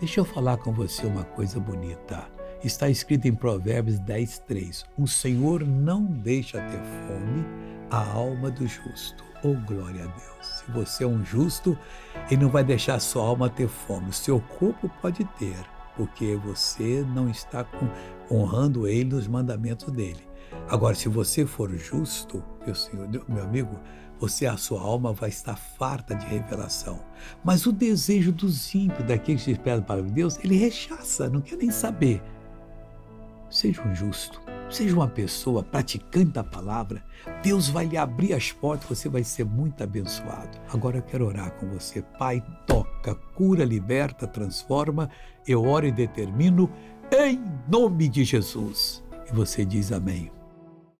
Deixa eu falar com você uma coisa bonita. Está escrito em Provérbios 10, 3. O Senhor não deixa ter fome a alma do justo. Oh, glória a Deus. Se você é um justo, Ele não vai deixar sua alma ter fome. O seu corpo pode ter, porque você não está honrando Ele nos mandamentos dele. Agora, se você for justo, meu senhor, meu amigo, você, a sua alma vai estar farta de revelação. Mas o desejo dos ímpios, daqueles que esperam para Deus, ele rechaça, não quer nem saber. Seja um justo, seja uma pessoa praticante da palavra, Deus vai lhe abrir as portas, você vai ser muito abençoado. Agora eu quero orar com você. Pai, toca, cura, liberta, transforma. Eu oro e determino em nome de Jesus. E você diz amém.